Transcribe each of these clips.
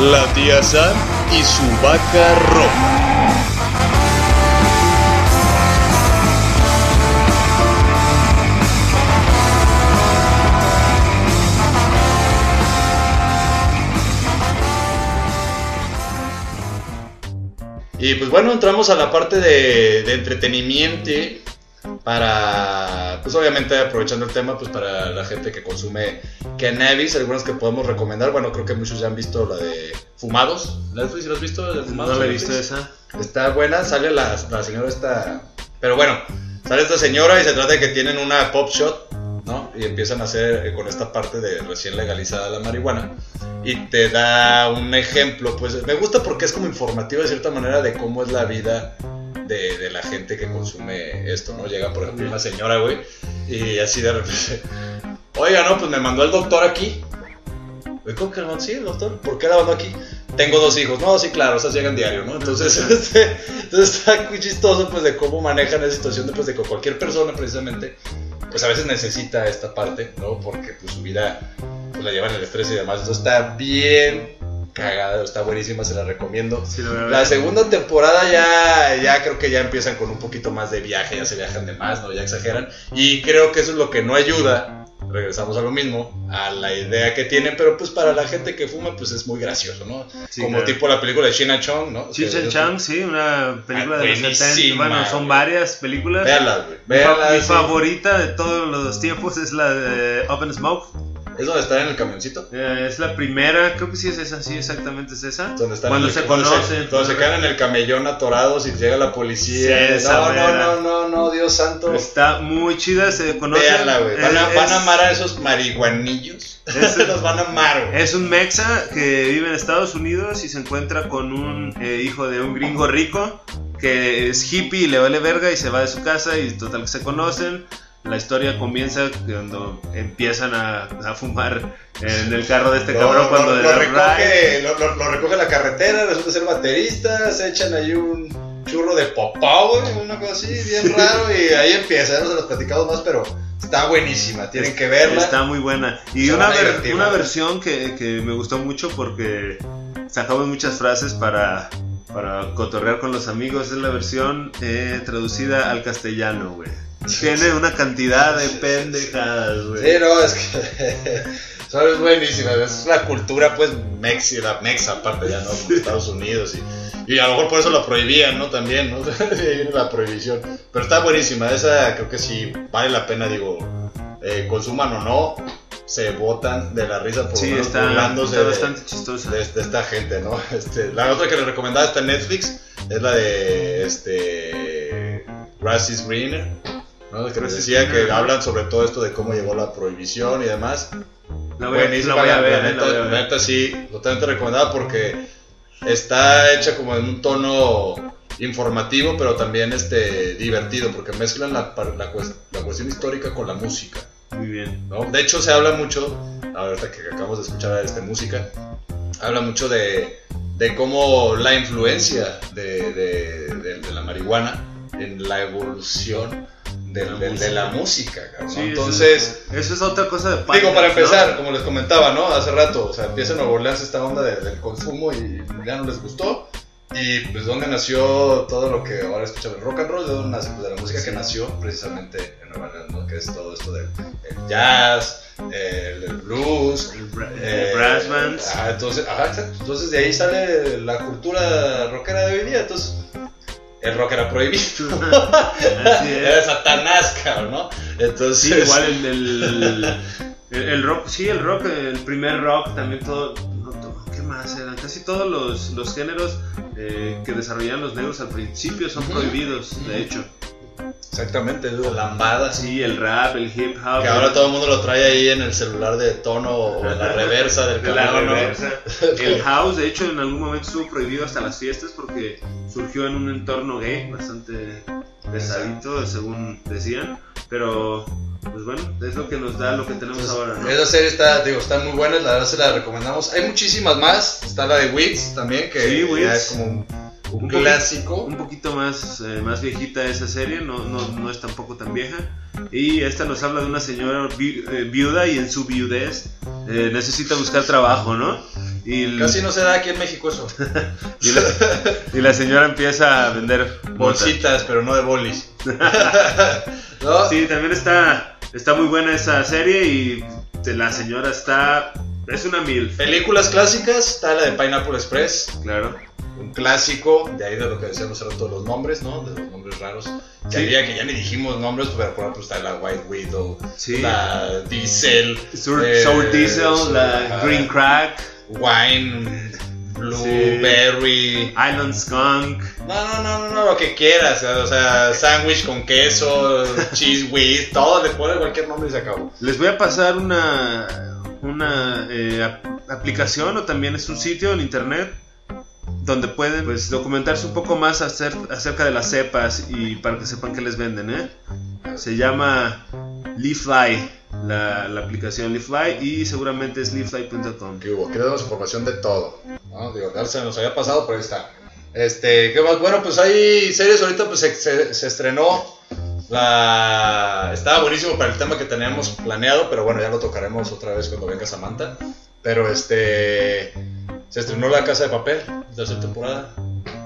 la tía Sam y su vaca roja. Y pues bueno, entramos a la parte de, de entretenimiento para, pues obviamente aprovechando el tema, pues para la gente que consume cannabis, algunas que podemos recomendar, bueno, creo que muchos ya han visto la de Fumados, Netflix, ¿lo has visto? La de Fumados, No la he visto esa. Está buena, sale la, la señora esta, pero bueno, sale esta señora y se trata de que tienen una pop shot, ¿no? Y empiezan a hacer eh, con esta parte de recién legalizada la marihuana. Y te da un ejemplo, pues me gusta porque es como informativo de cierta manera de cómo es la vida de, la gente que consume esto, ¿no? Llega, por ejemplo, una señora, güey, y así de repente, oiga, no, pues me mandó el doctor aquí. Güey, ¿Cómo que no? Sí, el doctor, ¿por qué la mandó aquí? Tengo dos hijos, no, sí, claro, esas llegan diario, ¿no? Entonces, este, entonces está muy chistoso, pues, de cómo manejan esa situación, de, pues, de que cualquier persona, precisamente, pues, a veces necesita esta parte, ¿no? Porque, pues, su vida, pues, la llevan el estrés y demás. Entonces, está bien cagada, está buenísima, se la recomiendo. Sí, la. La segunda temporada ya, ya creo que ya empiezan con un poquito más de viaje, ya se viajan de más, ¿no? Ya exageran. Y creo que eso es lo que no ayuda, regresamos a lo mismo, a la idea que tienen, pero pues para la gente que fuma, pues es muy gracioso, ¿no? Sí, Como claro. tipo la película de China Chong, ¿no? Que- Chong, sí, una película de los buenísima, 70. Bueno, son varias películas. Véanlas, güey. Mi, fa- Véanlas, mi sí. favorita de todos los tiempos es la de Open Smoke. ¿Es donde están en el camioncito? Eh, es la primera, creo que sí es esa, sí, exactamente es esa. Donde están Cuando el- se conocen. Donde se quedan en el camellón atorados y llega la policía. Sí, esa no, no, no, no, no, Dios santo. Está muy chida, se conoce. Véanla, güey. Van, a- van a es- amar a esos marihuanillos. Es- los van a amar, güey. Es un mexa que vive en Estados Unidos y se encuentra con un eh, hijo de un gringo rico que es hippie y le vale verga y se va de su casa y total que se conocen. La historia comienza cuando empiezan a, a fumar en el carro de este Lo- cabrón lo- cuando lo, da recoge, lo, lo- lo recoge la carretera, resulta ser baterista, se echan ahí un churro de popó, una cosa así, bien raro, y ahí empieza, ya no se los platicamos más, pero está buenísima, tienen que verla. Está muy buena. Y una, ver- una versión que, que me gustó mucho porque sacamos muchas frases para, para cotorrear con los amigos. Es la versión eh, traducida al castellano, güey. Tiene una cantidad de pendejadas, güey. Sí, no, es que son buenísimas, es la cultura, pues, mexi, la mexa, aparte ya, ¿no? Como Estados Unidos y, y a lo mejor por eso la prohibían, ¿no? También, ¿no? De la prohibición. Pero está buenísima, esa creo que sí vale la pena, digo, eh, consuman o no, se botan de la risa por Sí, está, burlándose está de- bastante chistosa. de, de esta gente, ¿no? Este, la otra que les recomendaba está en Netflix es la de este Grass is Greener, ¿no? Que les decía que hablan sobre todo esto de cómo llegó la prohibición y demás. La voy, Buenísima, la voy a ver, la eh, la neta, voy a la ver. neta sí, totalmente recomendada porque está hecha como en un tono informativo, pero también este divertido, porque mezclan la, par- la, la cuestión histórica con la música. Muy bien. ¿no? De hecho, se habla mucho, ahorita que acabamos de escuchar esta música, habla mucho de, de cómo la influencia de, de- de- de la marihuana en la evolución de, La de- de la música. ¿no? Sí, eso- Entonces, eso, es otra cosa de digo, Pioneers, para ¿no? empezar, como les comentaba, ¿no? Hace rato, o sea, empieza Nueva Orleans esta onda de- del consumo y ya no les gustó. Y pues donde nació todo lo que ahora escuchamos, el rock and roll, de dónde nace, pues de la música que nació precisamente en Nueva Orleans, ¿no? Que es todo esto del el jazz, el, el blues, El, bra- eh, brass bands. ajá, entonces, exacto. entonces de ahí sale la cultura rockera de hoy día, entonces el rock era prohibido, Así era. Satanás, cabrón, ¿no? Entonces, Sí, igual el, el, el, el rock, sí, el rock, el primer rock, también todo, ¿qué más eran? Casi todos los, los géneros eh, que desarrollaban los negros al principio son prohibidos, de hecho. Exactamente, es la lambada, sí. El rap, el hip hop. Que ahora todo el mundo lo trae ahí en el celular de tono o en la reversa del de la reversa. El house, de hecho, en algún momento estuvo prohibido hasta las fiestas porque surgió en un entorno gay bastante pesadito, según decían. Pero, pues bueno, es lo que nos da lo que tenemos Entonces, ahora, ¿no? Esa serie está, digo, está muy buena, la verdad se la recomendamos. Hay muchísimas más, está la de Wits también, que Sí, Wits. es como un, clásico. un poquito más, eh, más viejita esa serie, no, no, no es tampoco tan vieja. Y esta nos habla de una señora vi- eh, viuda y en su viudez eh, necesita buscar trabajo, ¿no? Y, Casi no se da aquí en México eso. y la, y la señora empieza a vender. Bolsitas, pero no de bolis. ¿No? Sí, también está, está muy buena esa serie y la señora está... Es una mil. Películas clásicas, está la de Pineapple Express, Claro. Un clásico, de ahí de lo que decíamos eran todos los nombres, ¿no? De los nombres raros. Que Sí. había que ya ni dijimos nombres, pero por ejemplo está la White Widow, Sí. la Diesel, eh, Sour Diesel, la Green Crack, Wine, Blueberry. Island Skunk. No, no, no, no, no, lo que quieras. O sea, sándwich con queso, cheese whiz, todo, le pones cualquier nombre y se acabó. Les voy a pasar una, una eh, ap- aplicación o también es un sitio en internet donde pueden pues, documentarse un poco más acer- acerca de las cepas y para que sepan qué les venden. ¿eh? Se llama Leafly, la, la aplicación Leafly y seguramente es leafly.com. ¿Qué hubo? Aquí damos información de todo. ¿no? Digo, se nos había pasado, pero ahí está. Este, ¿qué más? Bueno, pues hay series ahorita, pues se, se- se estrenó la... Estaba buenísimo para el tema que teníamos planeado, pero bueno, ya lo tocaremos otra vez cuando venga Samantha. Pero este... Se estrenó La Casa de Papel, tercera temporada.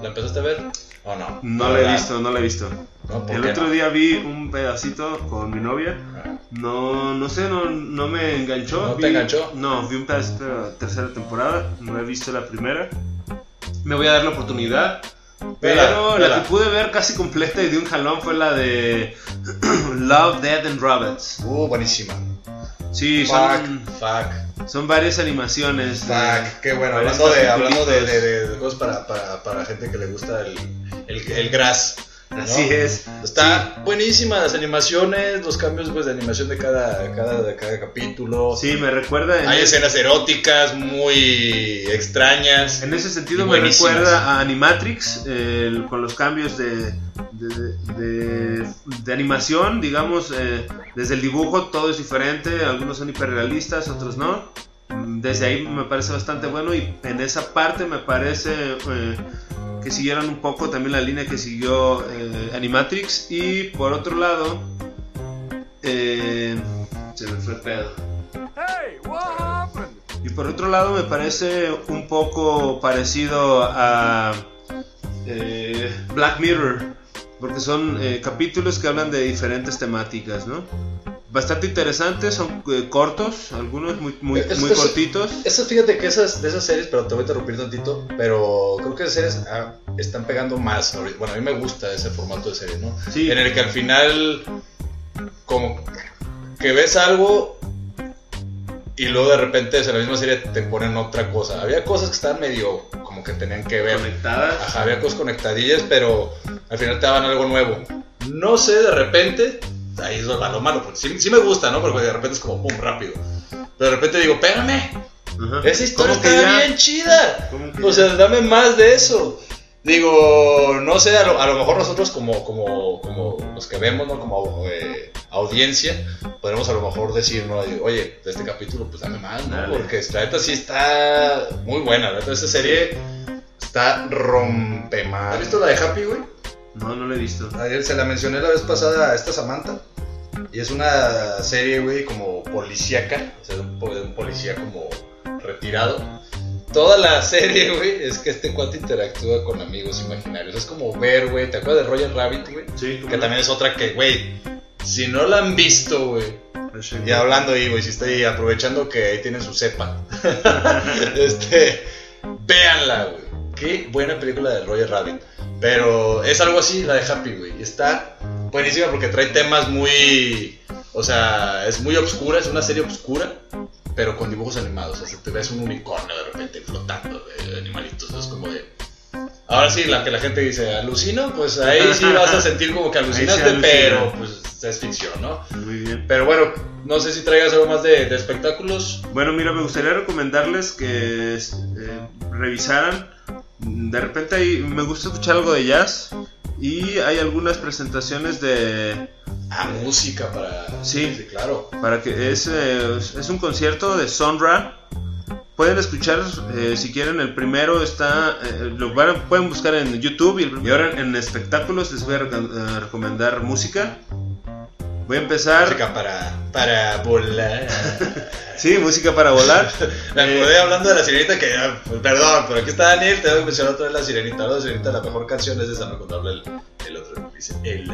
¿La empezaste a ver? ¿O no? No la he visto, no la he visto. No, ¿por El otro no? día vi un pedacito con mi novia. Ah, No, no sé, no, no me enganchó. ¿No te enganchó? No, vi un pedacito de la tercera temporada, no he visto la primera. Me voy a dar la oportunidad. Pero Vela, la que pude ver casi completa y de un jalón fue la de Love, Dead and Robots. Uh, buenísima. Sí, Fuck, son, fuck. Son varias animaciones. Fuck, qué bueno. Hablando de, hablando de, de- de cosas para, para, para gente que le gusta el, el, el grass. ¿no? Así es. Está buenísima las animaciones, los cambios pues, de animación de cada, cada, de cada capítulo. Sí, me recuerda. Hay ese- escenas eróticas muy extrañas. en ese sentido me recuerda a Animatrix, eh, el- con los cambios de, de, de- de animación, digamos, eh, desde el dibujo todo es diferente, algunos son hiperrealistas, otros no. Mm, Desde ahí me parece bastante bueno y en esa parte me parece eh, que siguieron un poco también la línea que siguió eh, Animatrix y por otro lado, se me fue el pedo. Y por otro lado me parece un poco parecido a eh, Black Mirror, porque son eh, capítulos que hablan de diferentes temáticas, ¿no? Bastante interesantes, son eh, cortos, algunos muy, muy, Es- muy es- cortitos. Esas, fíjate que esas, de esas series, pero te voy a interrumpir tantito, pero creo que esas series ah, están pegando más. Bueno, a mí me gusta ese formato de serie, ¿no? Sí. En el que al final, como que ves algo y luego de repente en la misma serie te ponen otra cosa. Había cosas que estaban medio como que tenían que ver. Conectadas. Ajá, había cosas conectadillas, pero al final te daban algo nuevo. No sé, de repente, ahí es lo lo malo, porque sí, sí me gusta, ¿no? Porque de repente es como pum, rápido. Pero de repente digo, espérame, Ajá. esa historia ¿Cómo que está ya? bien chida. ¿Cómo que O ya? sea, dame más de eso. Digo, no sé, a lo, a lo mejor nosotros como, como, como los que vemos, ¿no? Como eh, audiencia, podemos a lo mejor decir, ¿no? Oye, de este capítulo, pues dame más, ¿no? Dale. Porque la neta sí está muy buena, la neta esta serie está rompemar. ¿Has visto la de Happy, güey? No, no lo he visto. Ayer se la mencioné la vez pasada a esta Samantha. Y es una serie, güey, como policíaca. O sea, de un, po- de un policía como retirado. Toda la serie, güey, es que este cuate interactúa con amigos imaginarios. Es como ver, güey, ¿te acuerdas de Roger Rabbit, güey? Sí, Que también es otra que, güey, si no la han visto, güey. Y hablando ahí, güey, si estoy aprovechando que ahí tienen su cepa. este, véanla, güey. Qué buena película de Roger Rabbit. Pero es algo así, la de Happy, güey. Está buenísima porque trae temas muy. O sea, es muy obscura, es una serie obscura, pero con dibujos animados. O sea, te ves un unicornio de repente flotando de animalitos. Es como de. Ahora sí, la que la gente dice, ¿alucino? Pues ahí sí vas a sentir como que alucinaste, alucina. pero pues es ficción, ¿no? Muy bien. Pero bueno, no sé si traigas algo más de, de espectáculos. Bueno, mira, me gustaría recomendarles que eh, revisaran. De repente ahí me gusta escuchar algo de jazz y hay algunas presentaciones de Ah, música para. Sí. claro. para que es, eh, es un concierto de Sonra. Pueden escuchar eh, si quieren el primero está lo van pueden buscar en YouTube y, el- y ahora en espectáculos les voy a recomendar música. Voy a empezar. Música para, para volar. Sí, música para volar. Me Eh, acordé hablando de la sirenita que, ah, perdón, pero aquí está Daniel, te voy a mencionar otra vez la sirenita. La sirenita, la mejor canción es esa, no habla el, el otro. Dice, el...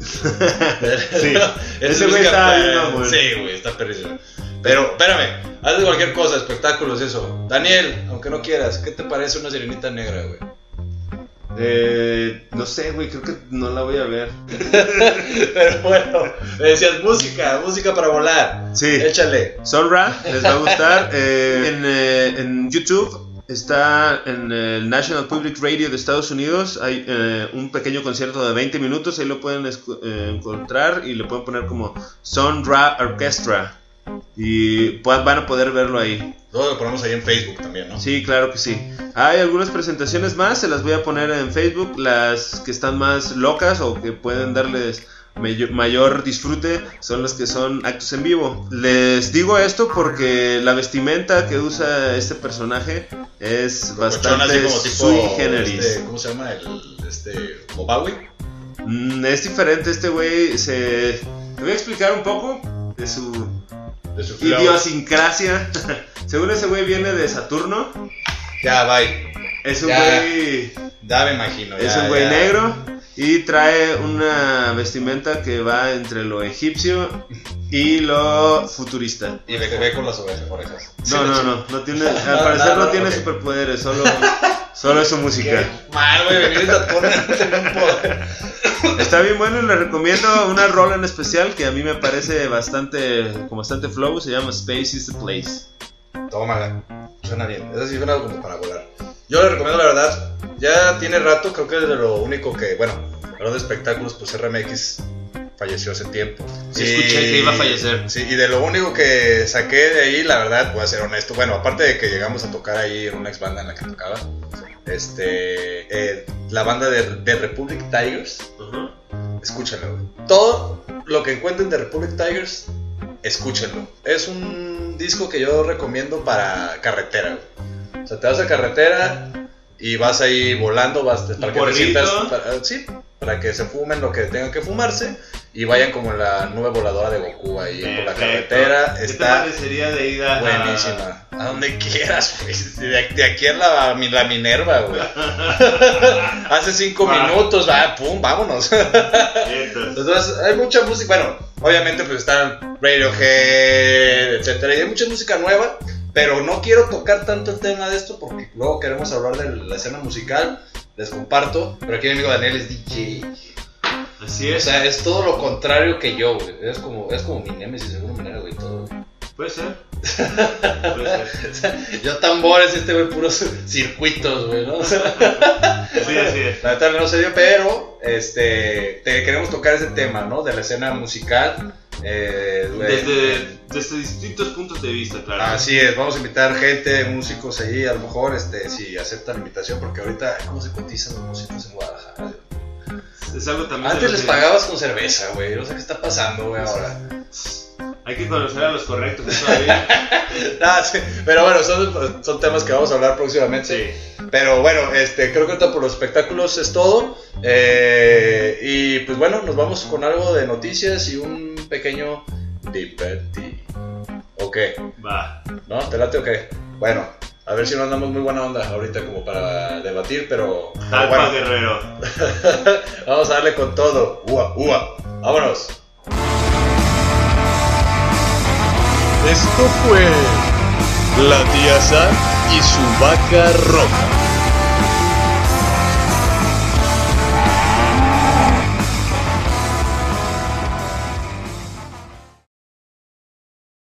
Sí. Es Ese güey música está para- bien mamón. Sí, güey, está perrísimo. Pero, espérame, haz de cualquier cosa, espectáculos, eso. Daniel, aunque no quieras, ¿qué te parece una sirenita negra, güey? Eh, no sé, güey, creo que no la voy a ver. Pero bueno, me decías música, música para volar. Sí. Échale. Sonra, les va a gustar. Eh, en, eh, en YouTube está en el National Public Radio de Estados Unidos. Hay eh, un pequeño concierto de 20 minutos. Ahí lo pueden eh, encontrar y le pueden poner como Sonra Orchestra. Y van a poder verlo ahí. Luego lo ponemos ahí en Facebook también, ¿no? Sí, claro que sí. Hay algunas presentaciones más, se las voy a poner en Facebook. Las que están más locas o que pueden darles mayo- mayor disfrute son las que son actos en vivo. Les digo esto porque la vestimenta que usa este personaje es bastante así como tipo, sui generis. este, ¿Cómo se llama? El, este, Bowie. Mm, es diferente, este güey se... Te voy a explicar un poco de su De su flow. idiosincrasia. Según ese güey viene de Saturno. Ya, bye. Es un Ya. güey... Ya me imagino. Es ya, un güey ya. negro y trae una vestimenta que va entre lo egipcio y lo futurista. Y ve, ve con las orejas. No, no, no, no tiene, al parecer no, no, no, tiene superpoderes, solo, solo es su música. Qué mal, güey, venir a un. Está bien bueno y le recomiendo una rola en especial que a mí me parece bastante, con bastante flow, se llama Space is the Place. Tómala. Suena bien. Esa sí suena como para volar. Yo le recomiendo, la verdad. Ya tiene rato, creo que es de lo único que. Bueno, hablando de espectáculos, pues RMX falleció hace tiempo. Sí, escuché que iba a fallecer. Sí, y de lo único que saqué de ahí, la verdad, voy a ser honesto. Bueno, aparte de que llegamos a tocar ahí en una ex banda en la que tocaba, este. eh, la banda de, de Republic Tigers. Escúchenlo. güey. Todo lo que encuentren de Republic Tigers, escúchenlo. Es un disco que yo recomiendo para carretera. güey. O sea, te vas a carretera y vas ahí volando, vas para que te sientas, para- sí, para que se fumen lo que tengan que fumarse y vayan como en la nube voladora de Goku ahí por la carretera. ¿Qué te Está parecería de ir a... buenísima. A donde quieras, güey. De, aquí- a la, mi- la Minerva, güey. Hace cinco minutos, va, pum, vámonos. Entonces, Entonces, hay mucha música. Bueno, obviamente, pues están Radiohead, etcétera. Y hay mucha música nueva. Pero no quiero tocar tanto el tema de esto porque luego queremos hablar de la escena musical. Les comparto. Pero aquí mi amigo Daniel es DJ. Así O es. sea, es todo lo contrario que yo, güey. Es como, es como mi némesis, alguna manera, güey. Todo. güey. Puede ser. Puede ser. Yo tambores, este güey, puros circuitos, güey, ¿no? O sea, Sí, así es. La neta no se dio, pero este, te queremos tocar ese tema, ¿no? De la escena musical. Eh. Desde, desde distintos puntos de vista, claro. Así es, vamos a invitar gente, músicos ahí, a lo mejor, este, si aceptan la invitación, porque ahorita, ¿cómo se cotizan los músicos en Guadalajara? Es algo también. Antes les pagabas con cerveza, güey, no sé qué está pasando, güey, ahora. Hay que conocer a los correctos todavía. Ah, sí, pero bueno, son, son temas que vamos a hablar próximamente. Pero bueno, este, creo que ahorita por los espectáculos es todo. Eh, y pues bueno, nos vamos con algo de noticias y un pequeño debate. ¿O qué? Va. ¿No? ¿Te late o qué? Bueno, a ver si no andamos muy buena onda ahorita como para debatir, pero, bueno, Guerrero. vamos a darle con todo. Ua, ua. Vámonos. Esto fue La Tía Sam y su vaca roja.